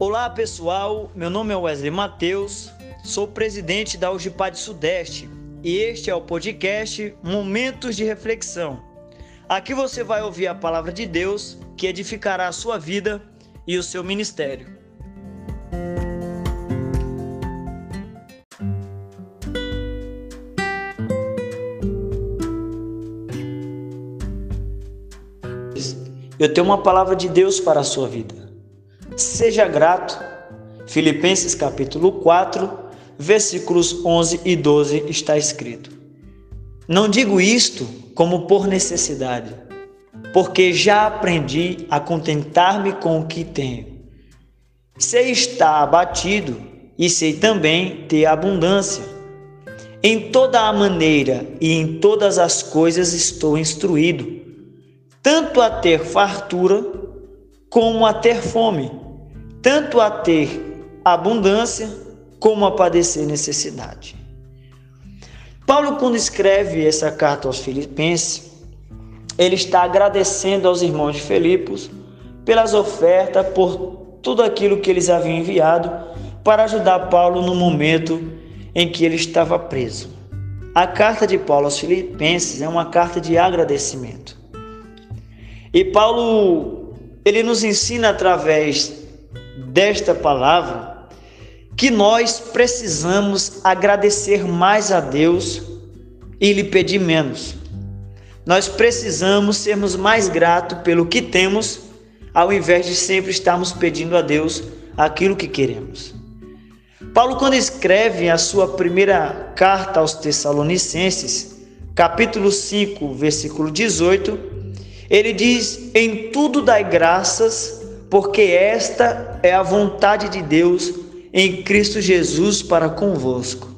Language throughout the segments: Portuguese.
Olá pessoal, meu nome é Wesley Matheus, sou presidente da UGPAD Sudeste e este é o podcast Momentos de Reflexão. Aqui você vai ouvir a palavra de Deus que edificará a sua vida e o seu ministério. Eu tenho uma palavra de Deus para a sua vida. Seja grato. Filipenses capítulo 4, versículos 11 e 12 está escrito: Não digo isto como por necessidade, porque já aprendi a contentar-me com o que tenho. Sei estar abatido e sei também ter abundância. Em toda a maneira e em todas as coisas estou instruído, tanto a ter fartura como a ter fome tanto a ter abundância como a padecer necessidade. Paulo, quando escreve essa carta aos Filipenses, ele está agradecendo aos irmãos de Filipos pelas ofertas, por tudo aquilo que eles haviam enviado para ajudar Paulo no momento em que ele estava preso. A carta de Paulo aos Filipenses é uma carta de agradecimento. E Paulo, ele nos ensina através desta palavra que nós precisamos agradecer mais a Deus e lhe pedir menos. Nós precisamos sermos mais gratos pelo que temos, ao invés de sempre estarmos pedindo a Deus aquilo que queremos. Paulo, quando escreve a sua primeira carta aos Tessalonicenses, capítulo 5, versículo 18, ele diz: Em tudo dai graças, porque esta é a vontade de Deus em Cristo Jesus para convosco.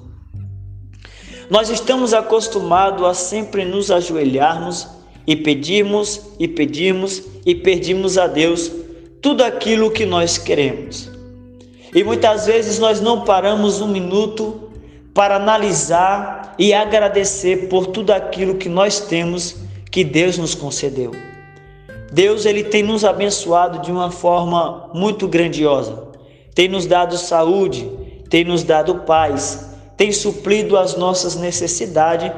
Nós estamos acostumados a sempre nos ajoelharmos e pedirmos e pedirmos e pedimos a Deus tudo aquilo que nós queremos. E muitas vezes nós não paramos um minuto para analisar e agradecer por tudo aquilo que nós temos que Deus nos concedeu. Deus ele tem nos abençoado de uma forma muito grandiosa. Tem nos dado saúde, tem nos dado paz, tem suprido as nossas necessidades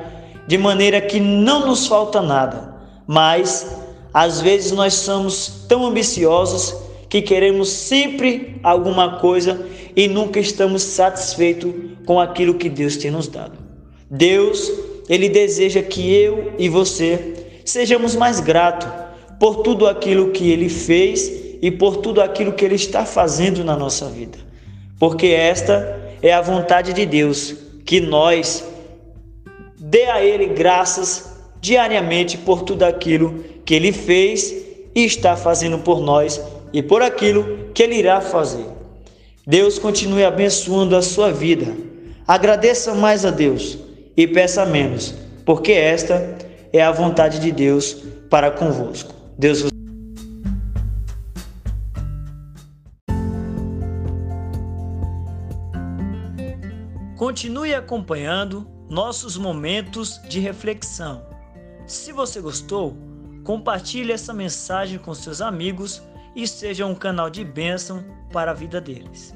de maneira que não nos falta nada. Mas às vezes nós somos tão ambiciosos que queremos sempre alguma coisa e nunca estamos satisfeitos com aquilo que Deus tem nos dado. Deus, ele deseja que eu e você sejamos mais gratos por tudo aquilo que ele fez e por tudo aquilo que ele está fazendo na nossa vida. Porque esta é a vontade de Deus, que nós dê a ele graças diariamente por tudo aquilo que ele fez e está fazendo por nós e por aquilo que ele irá fazer. Deus continue abençoando a sua vida. Agradeça mais a Deus e peça menos, porque esta é a vontade de Deus para convosco. Deus vos Continue acompanhando nossos momentos de reflexão. Se você gostou, compartilhe essa mensagem com seus amigos e seja um canal de bênção para a vida deles.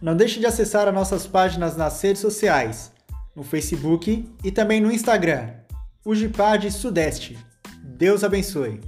Não deixe de acessar as nossas páginas nas redes sociais, no Facebook e também no Instagram, Ujipad Sudeste. Deus abençoe.